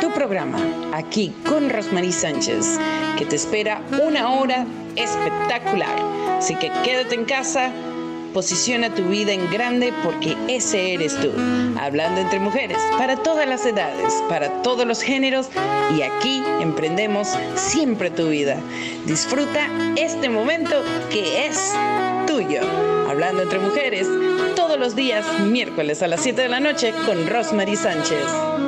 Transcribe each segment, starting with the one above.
tu programa, aquí con Rosmarie Sánchez, que te espera una hora espectacular. Así que quédate en casa, posiciona tu vida en grande porque ese eres tú. Hablando entre mujeres, para todas las edades, para todos los géneros y aquí emprendemos siempre tu vida. Disfruta este momento que es tuyo. Hablando entre mujeres, todos los días, miércoles a las 7 de la noche con Rosemary Sánchez.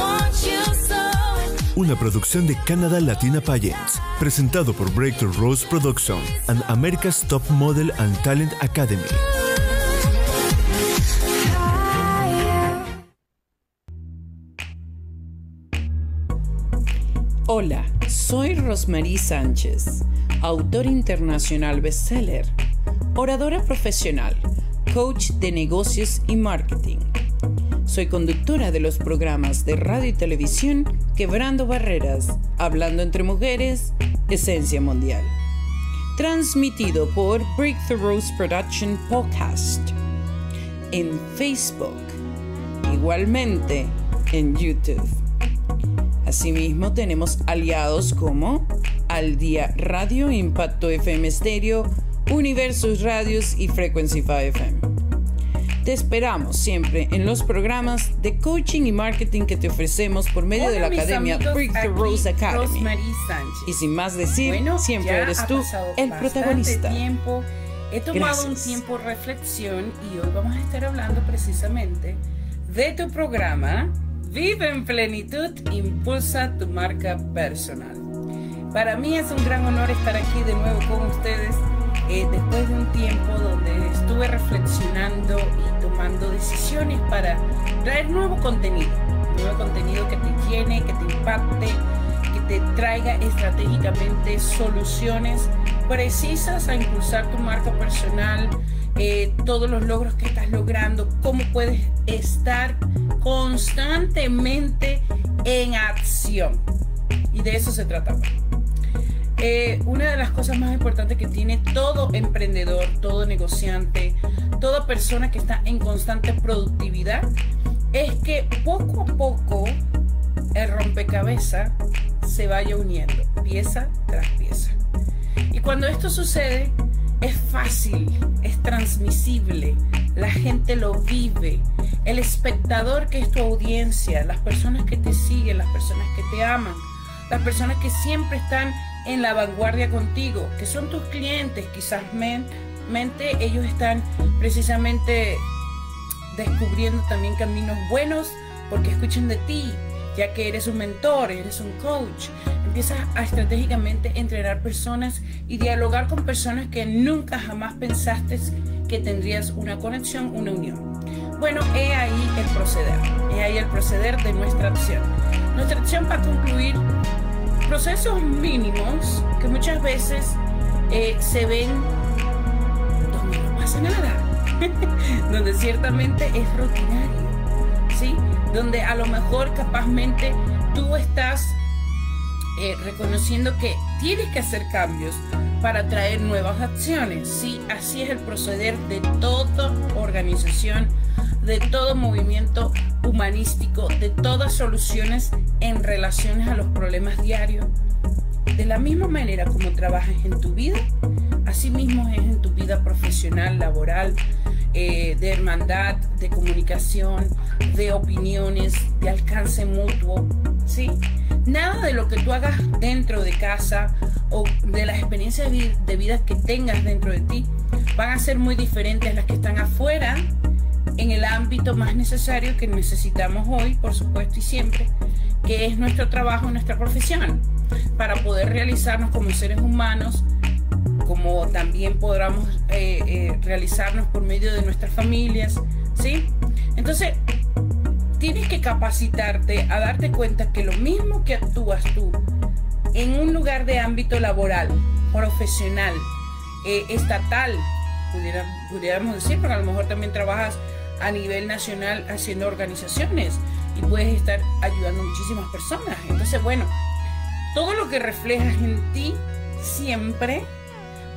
Una producción de Canada Latina Pageants, presentado por Breakthrough Rose Production and America's Top Model and Talent Academy. Hola, soy Rosmarie Sánchez, autor internacional bestseller, oradora profesional, coach de negocios y marketing. Soy conductora de los programas de radio y televisión Quebrando Barreras, Hablando entre Mujeres, Esencia Mundial. Transmitido por Breakthrough Rose Production Podcast en Facebook, igualmente en YouTube. Asimismo, tenemos aliados como Al Día Radio, Impacto FM Stereo, Universos Radios y Frequency 5 FM. Te esperamos siempre en los programas de coaching y marketing que te ofrecemos por medio Hola, de la Academia Breakthrough aquí Rose Academy. Y sin más decir, Bueno, siempre eres tú el protagonista. tiempo. He tomado Gracias. un tiempo de reflexión y hoy vamos a estar hablando precisamente de tu programa Vive en plenitud, impulsa tu marca personal. Para mí es un gran honor estar aquí de nuevo con ustedes eh, después de un tiempo donde estuve reflexionando y tomando decisiones para traer nuevo contenido, nuevo contenido que te llene, que te impacte, que te traiga estratégicamente soluciones precisas a impulsar tu marca personal, eh, todos los logros que estás logrando, cómo puedes estar constantemente en acción. Y de eso se trata. Eh, una de las cosas más importantes que tiene todo emprendedor, todo negociante, toda persona que está en constante productividad, es que poco a poco el rompecabezas se vaya uniendo, pieza tras pieza. Y cuando esto sucede, es fácil, es transmisible, la gente lo vive. El espectador que es tu audiencia, las personas que te siguen, las personas que te aman, las personas que siempre están en la vanguardia contigo, que son tus clientes, quizás men- mente ellos están precisamente descubriendo también caminos buenos porque escuchan de ti, ya que eres un mentor, eres un coach. Empiezas a estratégicamente entrenar personas y dialogar con personas que nunca jamás pensaste que tendrías una conexión, una unión. Bueno, he ahí el proceder, he ahí el proceder de nuestra acción. Nuestra acción va a concluir procesos mínimos que muchas veces eh, se ven donde no pasa nada, donde ciertamente es rutinario, ¿sí? Donde a lo mejor capazmente tú estás eh, reconociendo que tienes que hacer cambios para traer nuevas acciones, ¿sí? Así es el proceder de toda organización, de todo movimiento humanístico, de todas soluciones en relaciones a los problemas diarios. De la misma manera como trabajas en tu vida, así mismo es en tu vida profesional, laboral, eh, de hermandad, de comunicación, de opiniones, de alcance mutuo, ¿sí? Nada de lo que tú hagas dentro de casa o de las experiencias de vi- de vida que tengas dentro de ti van a ser muy diferentes a las que están en el ámbito más necesario que necesitamos hoy, por supuesto, y siempre, que es nuestro trabajo, nuestra profesión, para poder realizarnos como seres humanos, como también podamos eh, eh, realizarnos por medio de nuestras familias, ¿sí? Entonces, tienes que capacitarte a darte cuenta que lo mismo que actúas tú en un lugar de ámbito laboral, profesional, eh, estatal, pudiéramos decir, pero a lo mejor también trabajas a nivel nacional haciendo organizaciones y puedes estar ayudando a muchísimas personas. Entonces, bueno, todo lo que reflejas en ti siempre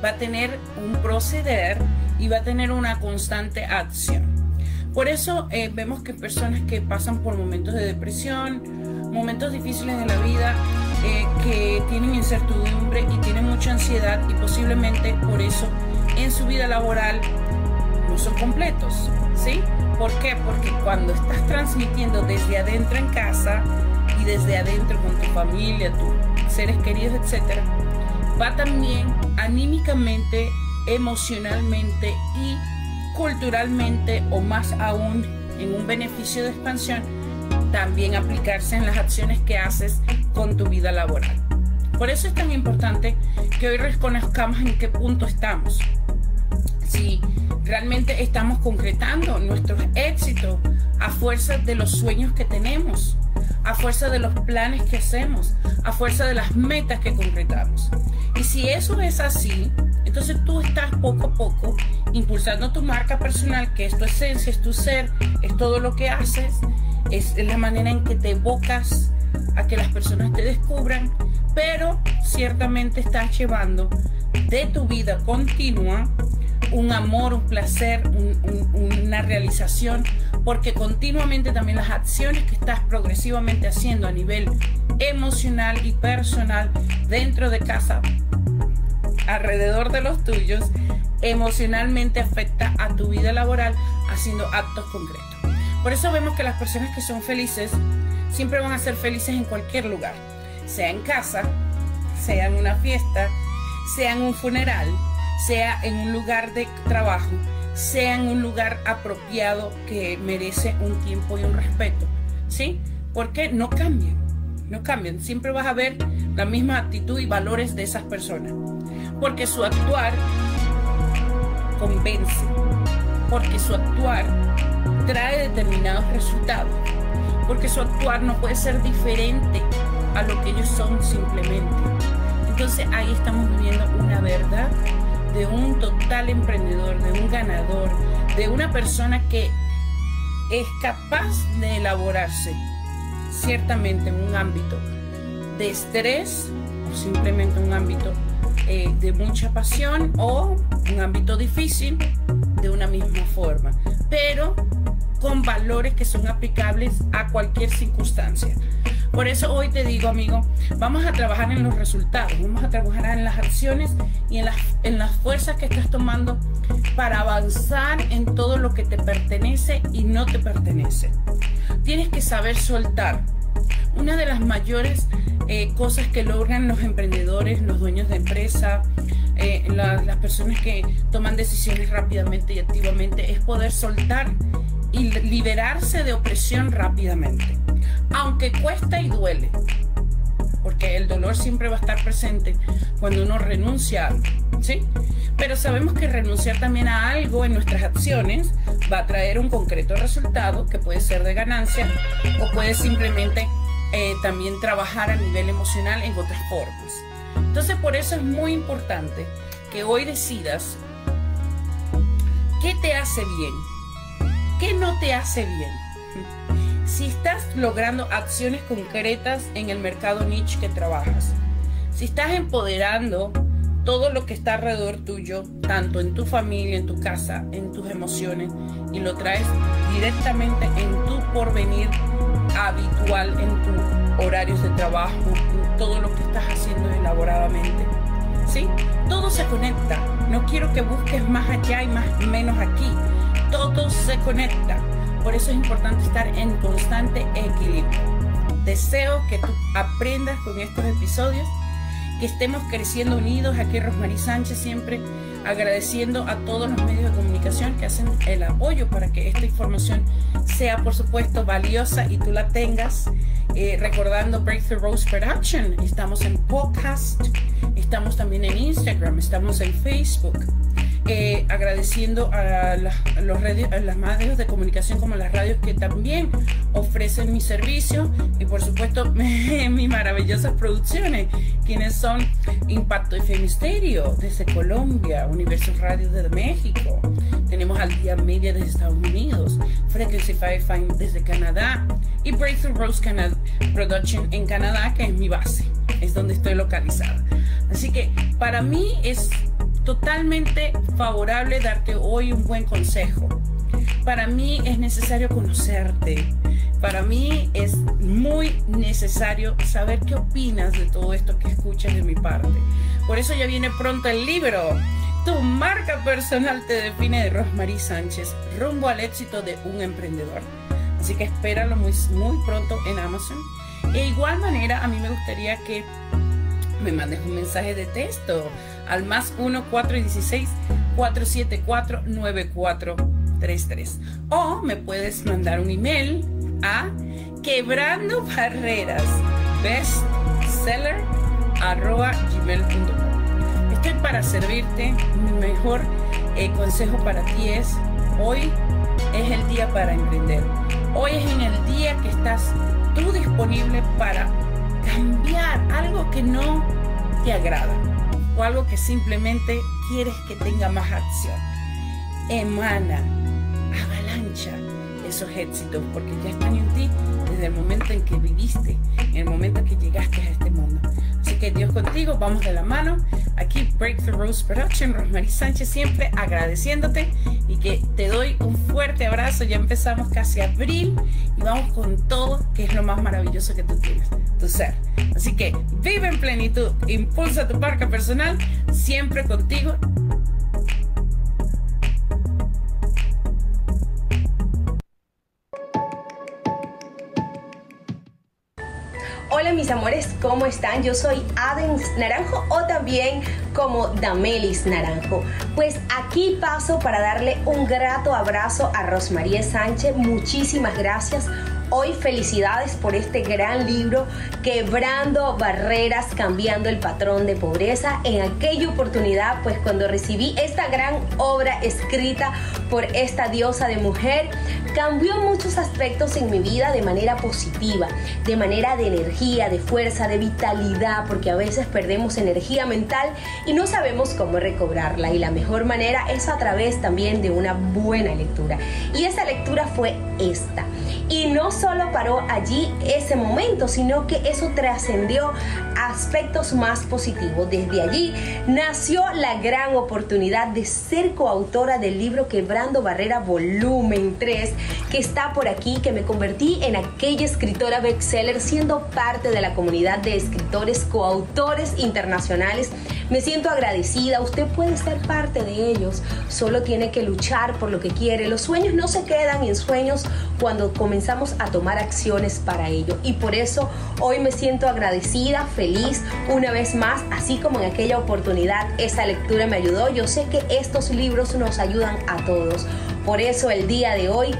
va a tener un proceder y va a tener una constante acción. Por eso eh, vemos que personas que pasan por momentos de depresión, momentos difíciles de la vida, eh, que tienen incertidumbre y tienen mucha ansiedad y posiblemente por eso en su vida laboral son completos, ¿sí? ¿Por qué? Porque cuando estás transmitiendo desde adentro en casa y desde adentro con tu familia, tus seres queridos, etcétera, va también anímicamente, emocionalmente y culturalmente o más aún en un beneficio de expansión, también aplicarse en las acciones que haces con tu vida laboral. Por eso es tan importante que hoy reconozcamos en qué punto estamos. Si realmente estamos concretando nuestros éxitos a fuerza de los sueños que tenemos, a fuerza de los planes que hacemos, a fuerza de las metas que concretamos. Y si eso es así, entonces tú estás poco a poco impulsando tu marca personal, que es tu esencia, es tu ser, es todo lo que haces, es la manera en que te evocas a que las personas te descubran, pero ciertamente estás llevando de tu vida continua un amor, un placer, una realización, porque continuamente también las acciones que estás progresivamente haciendo a nivel emocional y personal dentro de casa, alrededor de los tuyos, emocionalmente afecta a tu vida laboral haciendo actos concretos. Por eso vemos que las personas que son felices siempre van a ser felices en cualquier lugar, sea en casa, sea en una fiesta, sea en un funeral, sea en un lugar de trabajo, sea en un lugar apropiado que merece un tiempo y un respeto. ¿Sí? Porque no cambian, no cambian. Siempre vas a ver la misma actitud y valores de esas personas. Porque su actuar convence. Porque su actuar trae determinados resultados. Porque su actuar no puede ser diferente a lo que ellos son simplemente. Entonces ahí estamos viviendo una verdad de un total emprendedor, de un ganador, de una persona que es capaz de elaborarse ciertamente en un ámbito de estrés o simplemente un ámbito eh, de mucha pasión o un ámbito difícil de una misma forma, pero con valores que son aplicables a cualquier circunstancia. Por eso hoy te digo, amigo, vamos a trabajar en los resultados, vamos a trabajar en las acciones y en las, en las fuerzas que estás tomando para avanzar en todo lo que te pertenece y no te pertenece. Tienes que saber soltar. Una de las mayores eh, cosas que logran los emprendedores, los dueños de empresa, eh, las personas que toman decisiones rápidamente y activamente es poder soltar y liberarse de opresión rápidamente aunque cuesta y duele, porque el dolor siempre va a estar presente cuando uno renuncia a algo, ¿sí? Pero sabemos que renunciar también a algo en nuestras acciones va a traer un concreto resultado que puede ser de ganancia o puede simplemente eh, también trabajar a nivel emocional en otras formas. Entonces por eso es muy importante que hoy decidas qué te hace bien, qué no te hace bien si estás logrando acciones concretas en el mercado niche que trabajas, si estás empoderando todo lo que está alrededor tuyo, tanto en tu familia, en tu casa, en tus emociones, y lo traes directamente en tu porvenir habitual, en tus horarios de trabajo, en todo lo que estás haciendo elaboradamente. ¿Sí? Todo se conecta. No quiero que busques más allá y más menos aquí. Todo se conecta. Por eso es importante estar en constante equilibrio. Deseo que tú aprendas con estos episodios, que estemos creciendo unidos. Aquí Rosmarie Sánchez siempre agradeciendo a todos los medios de comunicación que hacen el apoyo para que esta información sea, por supuesto, valiosa y tú la tengas. Eh, recordando Breakthrough Rose Production, estamos en podcast, estamos también en Instagram, estamos en Facebook. Eh, agradeciendo a, los a las medios de comunicación como las radios que también ofrecen mi servicio y por supuesto mis maravillosas producciones, quienes son Impacto y Misterio desde Colombia, Universo Radio desde México, tenemos Al Día Media desde Estados Unidos, Frequency Fine desde Canadá y Breakthrough Rose Canada Production en Canadá, que es mi base, es donde estoy localizada. Así que para mí es totalmente favorable darte hoy un buen consejo. Para mí es necesario conocerte. Para mí es muy necesario saber qué opinas de todo esto que escuchas de mi parte. Por eso ya viene pronto el libro. Tu marca personal te define de Rosmarie Sánchez, rumbo al éxito de un emprendedor. Así que espéralo muy, muy pronto en Amazon. De igual manera, a mí me gustaría que me mandes un mensaje de texto al más 1 416 474 9433 o me puedes mandar un email a quebrando barreras bestseller arroba gmail.com estoy para servirte. Mi mejor eh, consejo para ti es hoy es el día para emprender. Hoy es en el día que estás tú disponible para cambiar algo que no te agrada o algo que simplemente quieres que tenga más acción. Emana, avalancha esos éxitos porque ya están en ti desde el momento en que viviste, en el momento en que llegaste a este mundo. Dios contigo, vamos de la mano. Aquí Breakthrough Rose Production, Rosemary Sánchez siempre agradeciéndote y que te doy un fuerte abrazo. Ya empezamos casi abril y vamos con todo, que es lo más maravilloso que tú tienes, tu ser. Así que vive en plenitud, impulsa tu parca personal, siempre contigo. Mis amores, ¿cómo están? Yo soy Adens Naranjo o también como Damelis Naranjo. Pues aquí paso para darle un grato abrazo a Rosmarie Sánchez. Muchísimas gracias Hoy felicidades por este gran libro, Quebrando Barreras, Cambiando el Patrón de Pobreza. En aquella oportunidad, pues cuando recibí esta gran obra escrita esta diosa de mujer, cambió muchos aspectos en mi vida de manera positiva, de manera de energía, de fuerza, de vitalidad, porque a veces perdemos energía mental y no sabemos cómo recobrarla. Y la mejor manera es a través también de una buena lectura. Y esa lectura fue esta. Y no solo paró allí ese momento, sino que eso trascendió aspectos más positivos. Desde allí nació la gran oportunidad de ser coautora del libro Quebrando Barrera Volumen 3, que está por aquí, que me convertí en aquella escritora bestseller siendo parte de la comunidad de escritores coautores internacionales. Me siento agradecida, usted puede ser parte de ellos, solo tiene que luchar por lo que quiere. Los sueños no se quedan en sueños cuando comenzamos a tomar acciones para ello. Y por eso hoy me siento agradecida, feliz una vez más, así como en aquella oportunidad esa lectura me ayudó. Yo sé que estos libros nos ayudan a todos. Por eso el día de hoy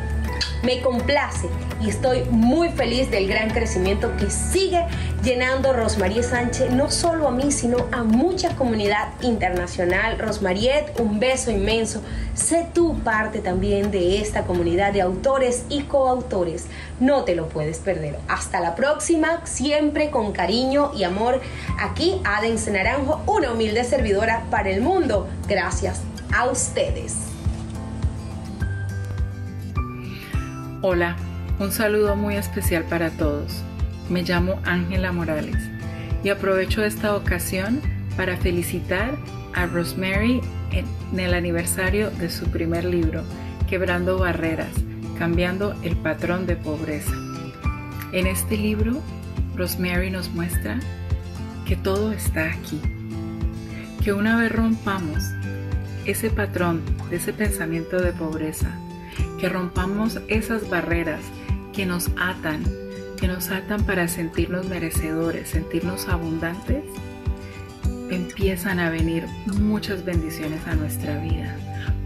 me complace y estoy muy feliz del gran crecimiento que sigue llenando Rosmarie Sánchez, no solo a mí, sino a mucha comunidad internacional. Rosmariet, un beso inmenso. Sé tú parte también de esta comunidad de autores y coautores. No te lo puedes perder. Hasta la próxima, siempre con cariño y amor. Aquí Adens Naranjo, una humilde servidora para el mundo. Gracias a ustedes. Hola, un saludo muy especial para todos. Me llamo Ángela Morales y aprovecho esta ocasión para felicitar a Rosemary en el aniversario de su primer libro, Quebrando Barreras, Cambiando el Patrón de Pobreza. En este libro, Rosemary nos muestra que todo está aquí, que una vez rompamos ese patrón ese pensamiento de pobreza, que rompamos esas barreras que nos atan, que nos atan para sentirnos merecedores, sentirnos abundantes, empiezan a venir muchas bendiciones a nuestra vida.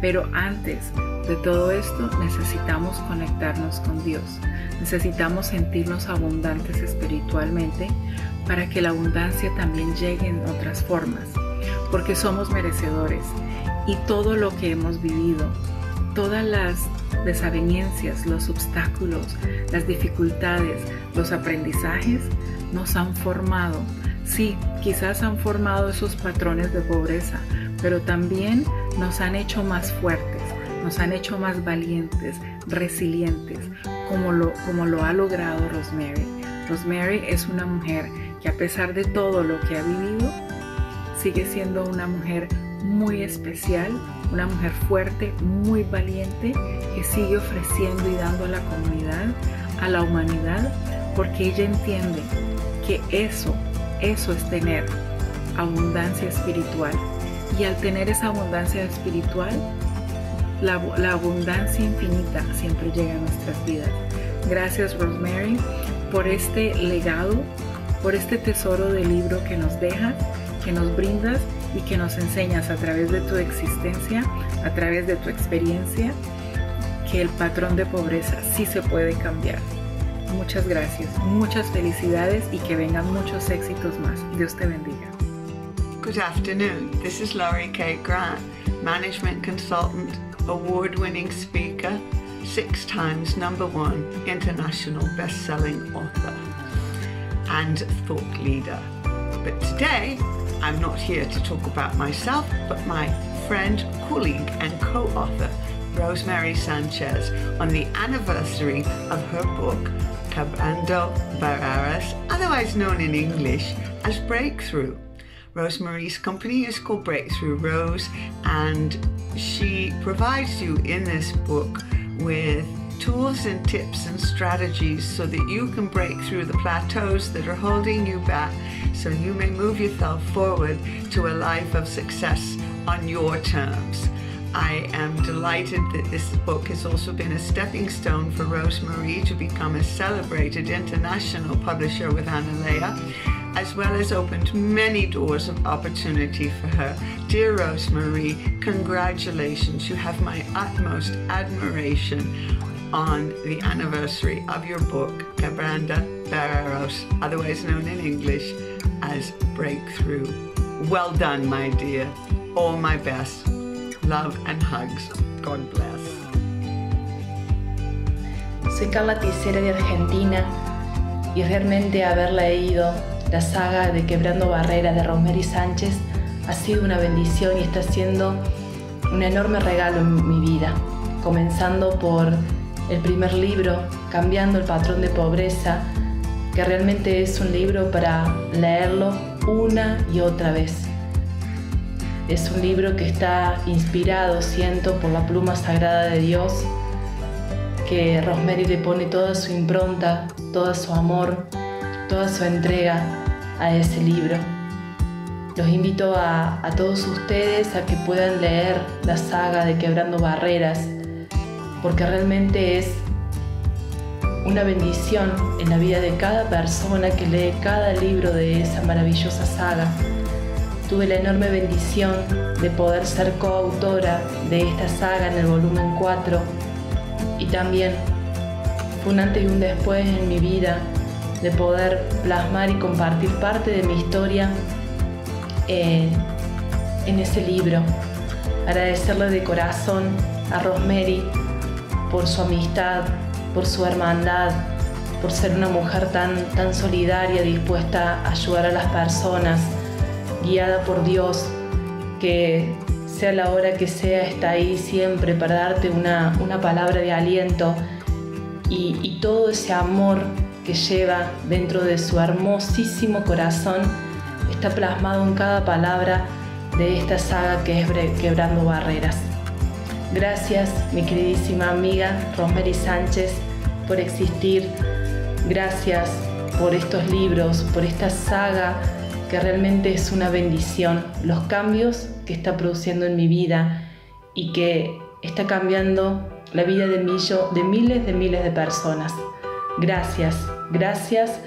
Pero antes de todo esto necesitamos conectarnos con Dios. Necesitamos sentirnos abundantes espiritualmente para que la abundancia también llegue en otras formas. Porque somos merecedores y todo lo que hemos vivido, todas las desavenencias, los obstáculos, las dificultades, los aprendizajes nos han formado. Sí, quizás han formado esos patrones de pobreza, pero también nos han hecho más fuertes, nos han hecho más valientes, resilientes, como lo, como lo ha logrado Rosemary. Rosemary es una mujer que a pesar de todo lo que ha vivido, sigue siendo una mujer muy especial, una mujer fuerte, muy valiente, que sigue ofreciendo y dando a la comunidad, a la humanidad, porque ella entiende que eso, eso es tener abundancia espiritual. Y al tener esa abundancia espiritual, la, abundancia infinita siempre llega a nuestras vidas. Gracias Rosemary por este legado, por este tesoro de libro que nos dejas, que nos brindas y que nos enseñas a través de tu existencia, a través de tu experiencia, que el patrón de pobreza sí se puede cambiar. Muchas gracias, muchas felicidades y que vengan muchos éxitos más. Dios te bendiga. Good afternoon. This is Laurie K. Grant, management consultant, award winning speaker, six times number one international best selling author, and thought leader. But today, I'm not here to talk about myself, but my friend, colleague, and co author, Rosemary Sanchez, on the anniversary of her book, Cabrando Barreras, otherwise known in English as Breakthrough. Rosemary's company is called Breakthrough Rose, and she provides you in this book with tools and tips and strategies so that you can break through the plateaus that are holding you back so you may move yourself forward to a life of success on your terms. I am delighted that this book has also been a stepping stone for Rosemarie to become a celebrated international publisher with Analea, as well as opened many doors of opportunity for her. Dear Rosemarie, congratulations. You have my utmost admiration on the anniversary of your book, Cabranda Barreros, otherwise known in English as Breakthrough. Well done, my dear. All my best. Love and hugs. God bless. Soy Carla Ticera de Argentina y realmente haber leído la saga de Quebrando Barreras de Rosemary Sánchez ha sido una bendición y está siendo un enorme regalo en mi vida, comenzando por el primer libro, Cambiando el patrón de pobreza, que realmente es un libro para leerlo una y otra vez. Es un libro que está inspirado, siento, por la pluma sagrada de Dios, que Rosemary le pone toda su impronta, todo su amor, toda su entrega a ese libro. Los invito a, a todos ustedes a que puedan leer la saga de Quebrando Barreras, porque realmente es una bendición en la vida de cada persona que lee cada libro de esa maravillosa saga. Tuve la enorme bendición de poder ser coautora de esta saga en el volumen 4 y también fue un antes y un después en mi vida de poder plasmar y compartir parte de mi historia en, en ese libro. Agradecerle de corazón a Rosemary por su amistad, por su hermandad, por ser una mujer tan, tan solidaria, dispuesta a ayudar a las personas, guiada por Dios, que sea la hora que sea, está ahí siempre para darte una, palabra de aliento y, y todo ese amor que lleva dentro de su hermosísimo corazón está plasmado en cada palabra de esta saga que es Quebrando Barreras. Gracias, mi queridísima amiga Rosemary Sánchez, por existir. Gracias por estos libros, por esta saga que realmente es una bendición. Los cambios que está produciendo en mi vida y que está cambiando la vida de, de miles de miles de personas. Gracias, gracias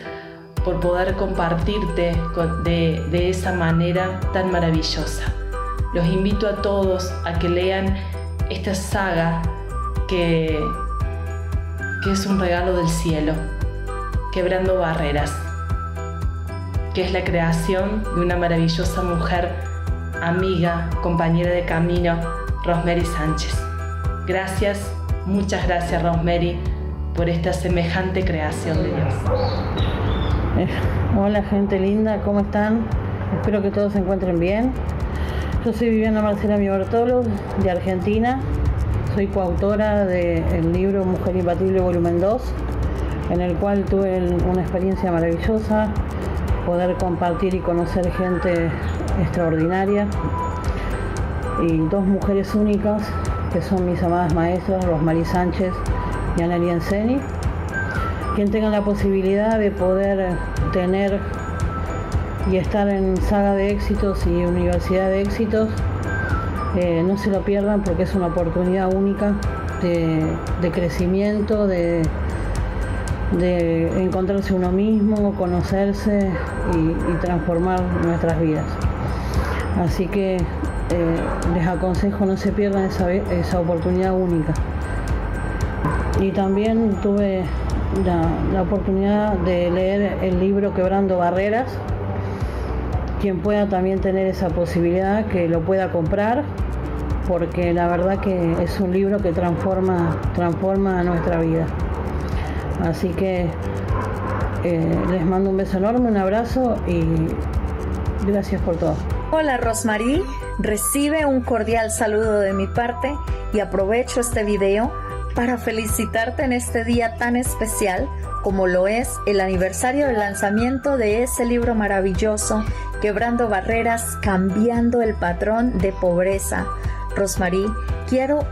por poder compartirte de, de esa manera tan maravillosa. Los invito a todos a que lean esta saga que, que es un regalo del cielo, Quebrando Barreras, que es la creación de una maravillosa mujer, amiga, compañera de camino, Rosemary Sánchez. Gracias, muchas gracias Rosemary por esta semejante creación de Dios. Eh, hola gente linda, ¿cómo están? Espero que todos se encuentren bien. Yo soy Viviana Marcela Miortolo, de Argentina. Soy coautora del libro Mujer Imbatible Volumen 2, en el cual tuve una experiencia maravillosa, poder compartir y conocer gente extraordinaria y dos mujeres únicas que son mis amadas maestras, Rosmarie Sánchez y Anneli Enseni quien tenga la posibilidad de poder tener y estar en saga de éxitos y universidad de éxitos, eh, no se lo pierdan porque es una oportunidad única de, crecimiento, de, encontrarse uno mismo, conocerse y, transformar nuestras vidas. Así que eh, les aconsejo no se pierdan esa, esa oportunidad única. Y también tuve la, oportunidad de leer el libro Quebrando Barreras. Quien pueda también tener esa posibilidad, que lo pueda comprar, porque la verdad que es un libro que transforma, transforma nuestra vida. Así que eh, les mando un beso enorme, un abrazo y gracias por todo. Hola Rosmarie, recibe un cordial saludo de mi parte y aprovecho este video para felicitarte en este día tan especial como lo es el aniversario del lanzamiento de ese libro maravilloso, Quebrando Barreras, Cambiando el Patrón de Pobreza. Rosmarie, quiero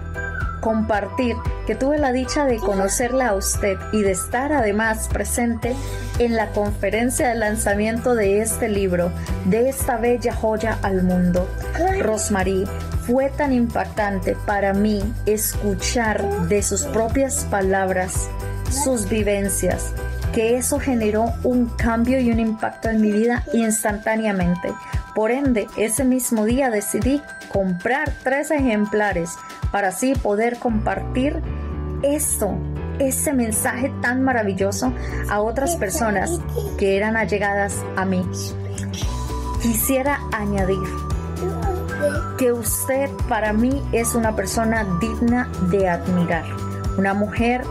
compartir que tuve la dicha de conocerla a usted y de estar además presente en la conferencia de lanzamiento de este libro, de esta bella joya al mundo. Rosmarie, fue tan impactante para mí escuchar de sus propias palabras sus vivencias, que eso generó un cambio y un impacto en mi vida instantáneamente. Por ende, ese mismo día decidí comprar tres ejemplares para así poder compartir esto, ese mensaje tan maravilloso a otras personas que eran allegadas a mí. Quisiera añadir que usted para mí es una persona digna de admirar, una mujer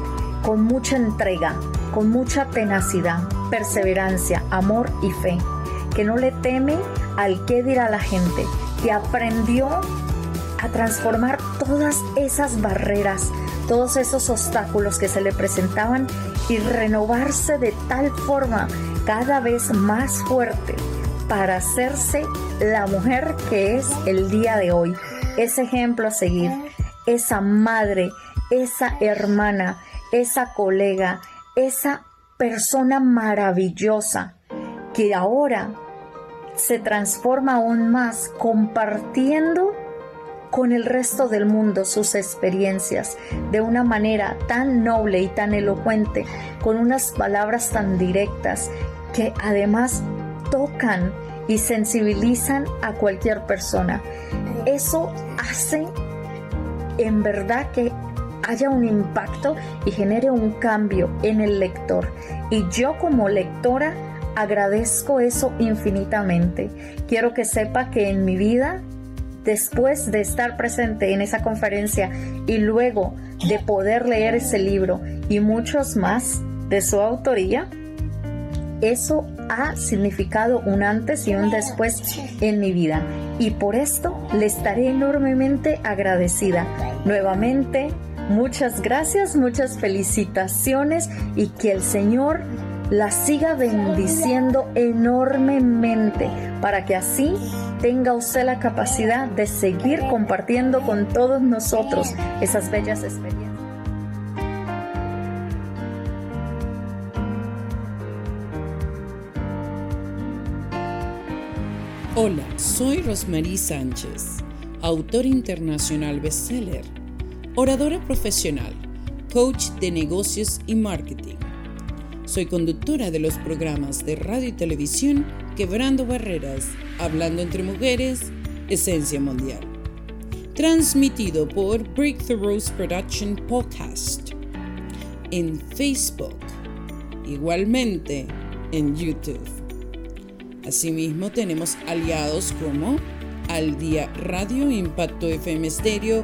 con mucha entrega, con mucha tenacidad, perseverancia, amor y fe, que no le teme al qué dirá la gente, que aprendió a transformar todas esas barreras, todos esos obstáculos que se le presentaban y renovarse de tal forma cada vez más fuerte para hacerse la mujer que es el día de hoy. Ese ejemplo a seguir, esa madre, esa hermana, esa colega, esa persona maravillosa que ahora se transforma aún más compartiendo con el resto del mundo sus experiencias de una manera tan noble y tan elocuente, con unas palabras tan directas que además tocan y sensibilizan a cualquier persona. Eso hace en verdad que haya un impacto y genere un cambio en el lector. Y yo como lectora agradezco eso infinitamente. Quiero que sepa que en mi vida, después de estar presente en esa conferencia y luego de poder leer ese libro y muchos más de su autoría, eso ha significado un antes y un después en mi vida. Y por esto le estaré enormemente agradecida. Nuevamente, muchas gracias, muchas felicitaciones y que el Señor la siga bendiciendo enormemente para que así tenga usted la capacidad de seguir compartiendo con todos nosotros esas bellas experiencias. Hola, soy Rosmarie Sánchez, autor internacional bestseller, oradora profesional, coach de negocios y marketing. Soy conductora de los programas de radio y televisión Quebrando Barreras, Hablando entre Mujeres, Esencia Mundial. Transmitido por Breakthroughs Production Podcast en Facebook, igualmente en YouTube. Asimismo tenemos aliados como Al Día Radio, Impacto FM Stereo,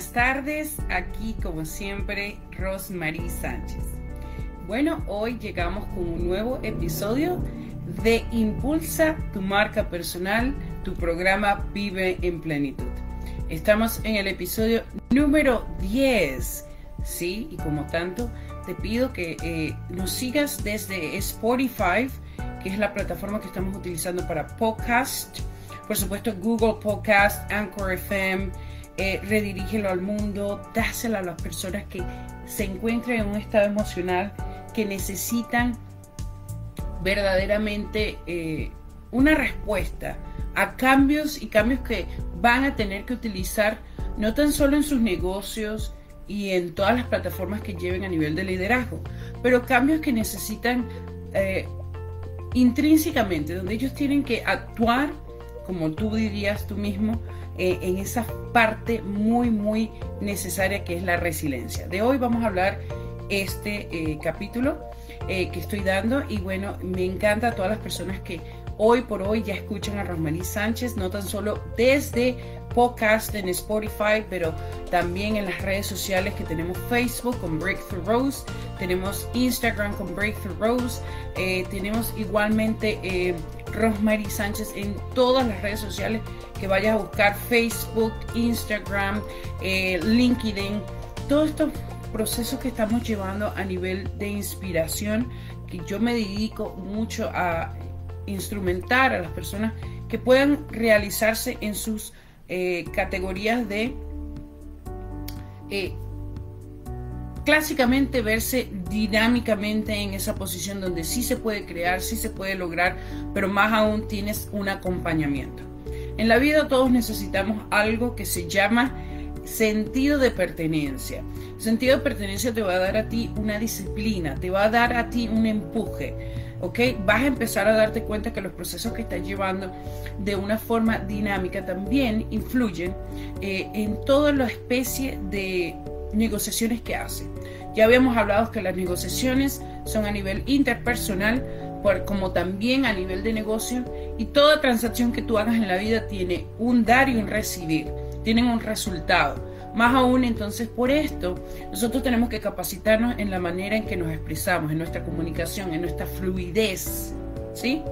Buenas tardes, aquí como siempre Rosmarie Sánchez. Bueno, hoy llegamos con un nuevo episodio de Impulsa tu marca personal, tu programa Vive en Plenitud. Estamos en el episodio número 10, ¿sí? Y como tanto, te pido que eh, nos sigas desde Spotify, que es la plataforma que estamos utilizando para podcast. Por supuesto, Google Podcast, Anchor FM, eh, redirígelo al mundo, dáselo a las personas que se encuentran en un estado emocional que necesitan verdaderamente eh, una respuesta a cambios y cambios que van a tener que utilizar no tan solo en sus negocios y en todas las plataformas que lleven a nivel de liderazgo, pero cambios que necesitan eh, intrínsecamente, donde ellos tienen que actuar, como tú dirías tú mismo, eh, en esa parte muy, muy necesaria que es la resiliencia. De hoy vamos a hablar este eh, capítulo que estoy dando y bueno, me encanta a todas las personas que hoy por hoy ya escuchan a Rosmarie Sánchez, no tan solo desde podcast en Spotify, pero también en las redes sociales que tenemos Facebook con Breakthrough Rose, tenemos Instagram con Breakthrough Rose, eh, tenemos igualmente eh, Rosemary Sánchez en todas las redes sociales que vayas a buscar Facebook, Instagram, eh, LinkedIn, todos estos procesos que estamos llevando a nivel de inspiración, que yo me dedico mucho a instrumentar a las personas que puedan realizarse en sus eh, categorías de eh, clásicamente verse dinámicamente en esa posición donde sí se puede crear, sí se puede lograr, pero más aún tienes un acompañamiento. En la vida todos necesitamos algo que se llama sentido de pertenencia. sentido de pertenencia te va a dar a ti una disciplina, te va a dar a ti un empuje ¿ok? Vas a empezar a darte cuenta que los procesos que estás llevando de una forma dinámica también influyen eh, en toda la especie de negociaciones que haces. Ya habíamos hablado que las negociaciones son a nivel interpersonal, como también a nivel de negocio, y toda transacción que tú hagas en la vida tiene un dar y un recibir, tienen un resultado. Más aún, entonces, por esto, nosotros tenemos que capacitarnos en la manera en que nos expresamos, en nuestra comunicación, en nuestra fluidez, ¿sí?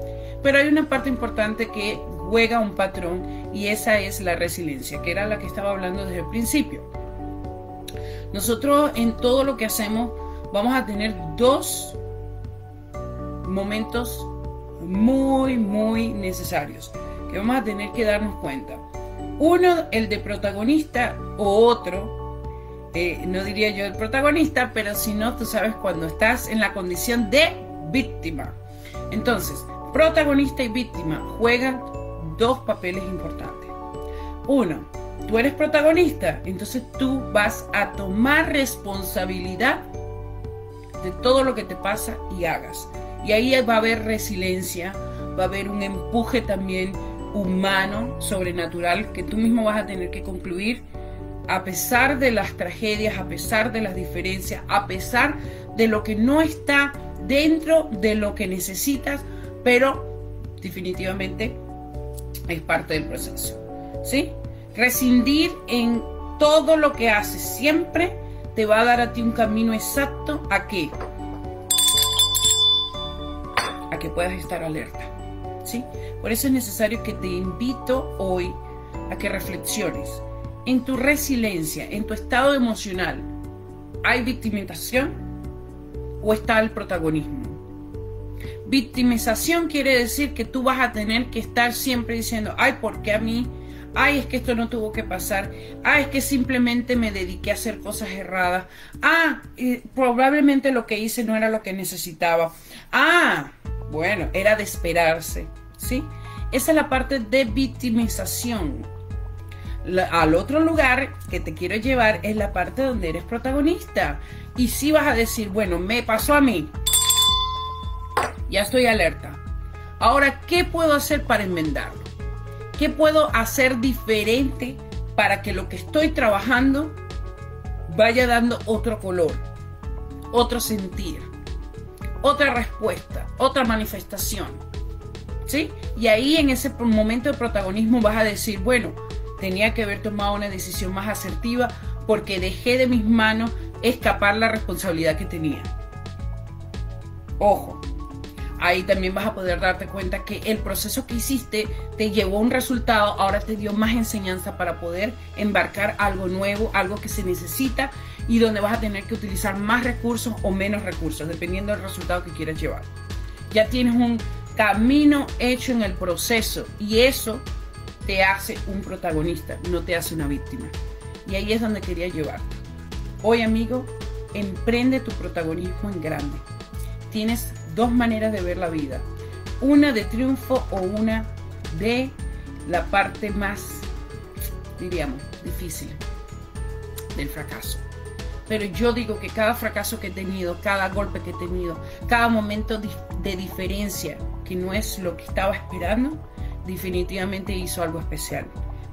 Pero hay una parte importante que juega un patrón y esa es la resiliencia, que era la que estaba hablando desde el principio. Nosotros en todo lo que hacemos vamos a tener dos momentos muy, muy necesarios que vamos a tener que darnos cuenta. Uno, el de protagonista o otro, eh, no diría yo el protagonista, pero si no, tú sabes cuando estás en la condición de víctima. Entonces, protagonista y víctima juegan dos papeles importantes. Uno, tú eres protagonista, entonces tú vas a tomar responsabilidad de todo lo que te pasa y hagas. Y ahí va a haber resiliencia, va a haber un empuje también humano, sobrenatural, que tú mismo vas a tener que concluir a pesar de las tragedias, a pesar de las diferencias, a pesar de lo que no está dentro de lo que necesitas, pero definitivamente es parte del proceso. ¿Sí? Rescindir en todo lo que haces siempre te va a dar a ti un camino exacto a qué? A que puedas estar alerta. ¿Sí? Por eso es necesario que te invito hoy a que reflexiones en tu resiliencia, en tu estado emocional. ¿Hay victimización o está el protagonismo? Victimización quiere decir que tú vas a tener que estar siempre diciendo, ay, ¿por qué a mí? Ay, es que esto no tuvo que pasar. Ay, es que simplemente me dediqué a hacer cosas erradas. Ah, probablemente lo que hice no era lo que necesitaba. Ah, bueno, era de esperarse. ¿Sí? Esa es la parte de victimización. al otro lugar que te quiero llevar es la parte donde eres protagonista. Y si vas a decir, bueno, me pasó a mí. Ya estoy alerta. Ahora, ¿qué puedo hacer para enmendarlo? ¿Qué puedo hacer diferente para que lo que estoy trabajando vaya dando otro color, otro sentir, otra respuesta, otra manifestación? ¿Sí? Y ahí en ese momento de protagonismo vas a decir, bueno, tenía que haber tomado una decisión más asertiva porque dejé de mis manos escapar la responsabilidad que tenía. Ojo, ahí también vas a poder darte cuenta que el proceso que hiciste te llevó a un resultado, ahora te dio más enseñanza para poder embarcar algo nuevo, algo que se necesita y donde vas a tener que utilizar más recursos o menos recursos, dependiendo del resultado que quieras llevar. Ya tienes un camino hecho en el proceso y eso te hace un protagonista, no te hace una víctima. Y ahí es donde quería llevarte. Hoy, amigo, emprende tu protagonismo en grande. Tienes dos maneras de ver la vida. Una de triunfo o una de la parte más, diríamos, difícil del fracaso. Pero yo digo que cada fracaso que he tenido, cada golpe que he tenido, cada momento de diferencia que no es lo que estaba esperando, definitivamente hizo algo especial.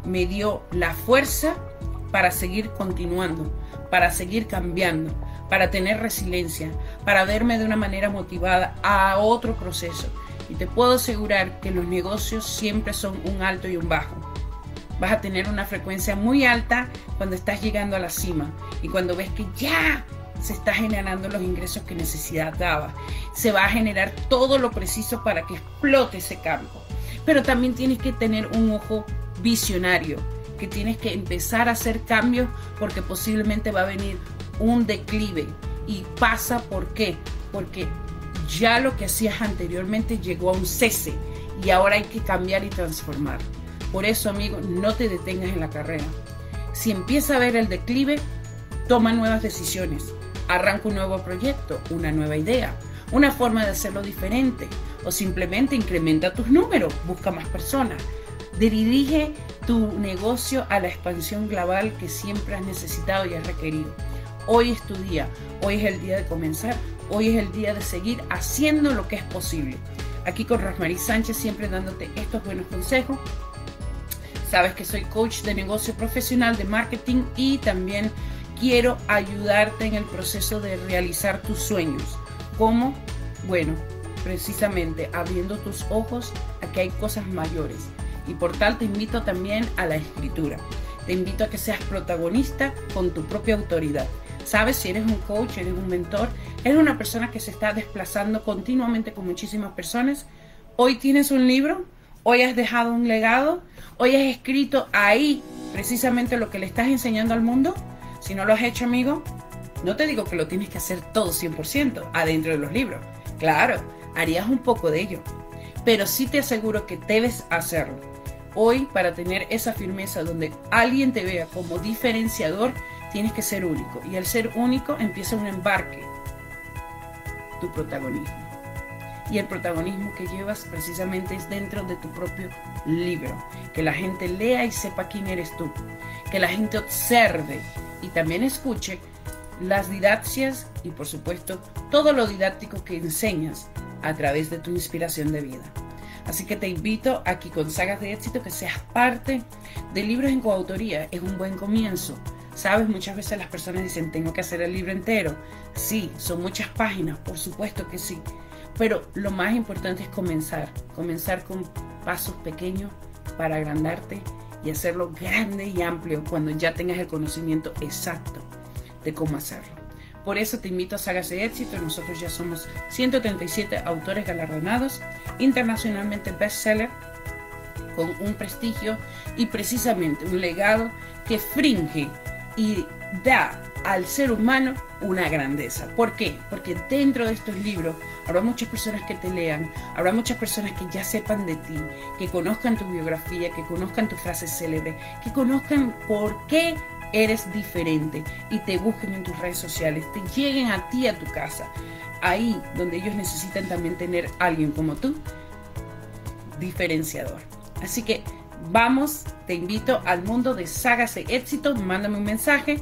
Me dio la fuerza para seguir continuando, para seguir cambiando, para tener resiliencia, para verme de una manera motivada a otro proceso. Y te puedo asegurar que los negocios siempre son un alto y un bajo. Vas a tener una frecuencia muy alta cuando estás llegando a la cima y cuando ves que ya se está generando los ingresos que necesitaba. Se va a generar todo lo preciso para que explote ese campo. Pero también tienes que tener un ojo visionario, que tienes que empezar a hacer cambios porque posiblemente va a venir un declive. ¿Y pasa por qué? Porque ya lo que hacías anteriormente llegó a un cese y ahora hay que cambiar y transformar. Por eso, amigo, no te detengas en la carrera. Si empieza a ver el declive, toma nuevas decisiones. Arranca un nuevo proyecto, una nueva idea, una forma de hacerlo diferente o simplemente incrementa tus números, busca más personas. Dirige tu negocio a la expansión global que siempre has necesitado y has requerido. Hoy es tu día, hoy es el día de comenzar, hoy es el día de seguir haciendo lo que es posible. Aquí con Rosmarie Sánchez siempre dándote estos buenos consejos. Sabes que soy coach de negocio profesional, de marketing y también quiero ayudarte en el proceso de realizar tus sueños. ¿Cómo? Bueno, precisamente abriendo tus ojos a que hay cosas mayores. Y por tal te invito también a la escritura. Te invito a que seas protagonista con tu propia autoridad. Sabes si eres un coach, eres un mentor, eres una persona que se está desplazando continuamente con muchísimas personas. Hoy tienes un libro, hoy has dejado un legado, hoy has escrito ahí precisamente lo que le estás enseñando al mundo. Si no lo has hecho, amigo, no te digo que lo tienes que hacer todo 100% adentro de los libros. Claro, harías un poco de ello, pero sí te aseguro que debes hacerlo. Hoy, para tener esa firmeza donde alguien te vea como diferenciador, tienes que ser único. Y al ser único empieza un embarque, tu protagonismo. Y el protagonismo que llevas precisamente es dentro de tu propio libro. Que la gente lea y sepa quién eres tú. Que la gente observe y también escuche las didacias y por supuesto todo lo didáctico que enseñas a través de tu inspiración de vida. Así que te invito a que con Sagas de Éxito que seas parte de libros en coautoría. Es un buen comienzo Sabes, muchas veces las personas dicen, tengo que hacer el libro entero. Sí, son muchas páginas, por supuesto que sí. Pero lo más importante es comenzar, comenzar con pasos pequeños para agrandarte y hacerlo grande y amplio cuando ya tengas el conocimiento exacto de cómo hacerlo. Por eso te invito a Sagas de Éxito. Nosotros ya somos 137 autores galardonados, internacionalmente bestseller, con un prestigio y precisamente un legado que fringe y da al ser humano una grandeza. ¿Por qué? Porque dentro de estos libros habrá muchas personas que te lean, habrá muchas personas que ya sepan de ti, que conozcan tu biografía, que conozcan tu frase célebre, que conozcan por qué eres diferente y te busquen en tus redes sociales, te lleguen a ti a tu casa, ahí donde ellos necesitan también tener alguien como tú, diferenciador. Así que vamos, te invito al mundo de sagas de éxito, mándame un mensaje,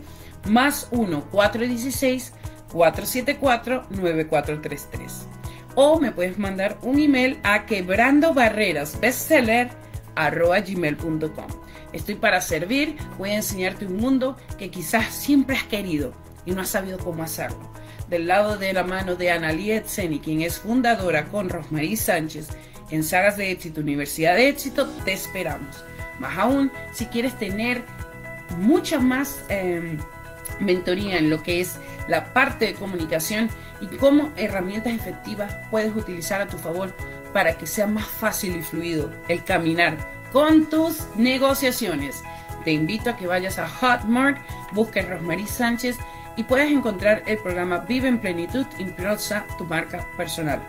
más 1 416 474 9433 o me puedes mandar un email a quebrando barreras. Estoy para servir, voy a enseñarte un mundo que quizás siempre has querido y no has sabido cómo hacerlo. Del lado de la mano de Analia Etzeni, quien es fundadora con Rosmarie Sánchez en Sagas de Éxito, Universidad de Éxito, te esperamos. Más aún, si quieres tener mucha más em, mentoría en lo que es la parte de comunicación y cómo herramientas efectivas puedes utilizar a tu favor para que sea más fácil y fluido el caminar con tus negociaciones. Te invito a que vayas a Hotmart, busques Rosmarie Sánchez y puedas encontrar el programa Vive en Plenitud, impulsa tu marca personal.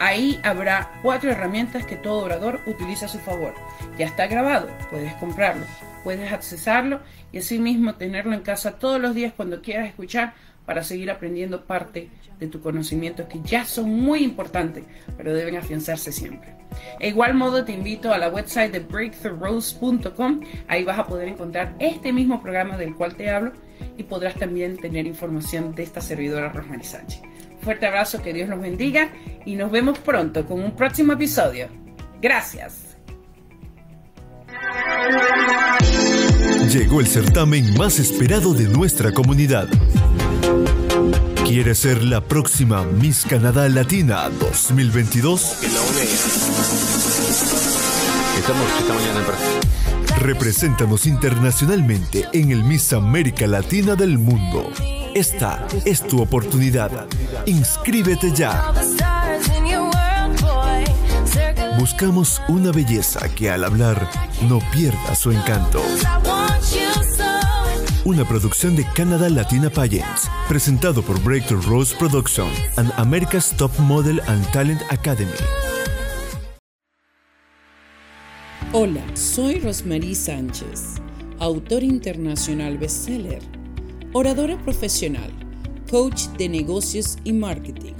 Ahí habrá cuatro herramientas que todo orador utiliza a su favor. Ya está grabado, puedes comprarlo, puedes accesarlo y asimismo tenerlo en casa todos los días cuando quieras escuchar para seguir aprendiendo parte de tu conocimiento que ya son muy importantes, pero deben afianzarse siempre. De igual modo te invito a la website de breakthroughrose.com, ahí vas a poder encontrar este mismo programa del cual te hablo y podrás también tener información de esta servidora Rosemary Sánchez. Fuerte abrazo, que Dios los bendiga y nos vemos pronto con un próximo episodio. Gracias. Llegó el certamen más esperado de nuestra comunidad. ¿Quieres ser la próxima Miss Canadá Latina 2022? Represéntanos internacionalmente en el Miss América Latina del mundo. Esta es tu oportunidad. Inscríbete ya. Buscamos una belleza que al hablar no pierda su encanto. Una producción de Canada Latina Pageants, presentado por Breakthrough Rose Production and America's Top Model and Talent Academy. Hola, soy Rosmarie Sánchez, autor internacional bestseller oradora profesional, coach de negocios y marketing.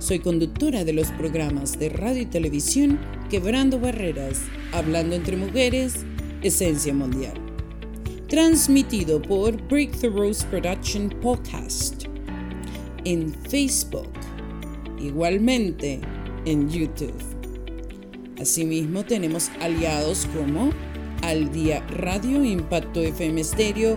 Soy conductora de los programas de radio y televisión Quebrando Barreras, Hablando entre Mujeres, Esencia Mundial. Transmitido por Breakthrough Production Podcast en Facebook, igualmente en YouTube. Asimismo tenemos aliados como Al Día Radio, Impacto FM Stereo,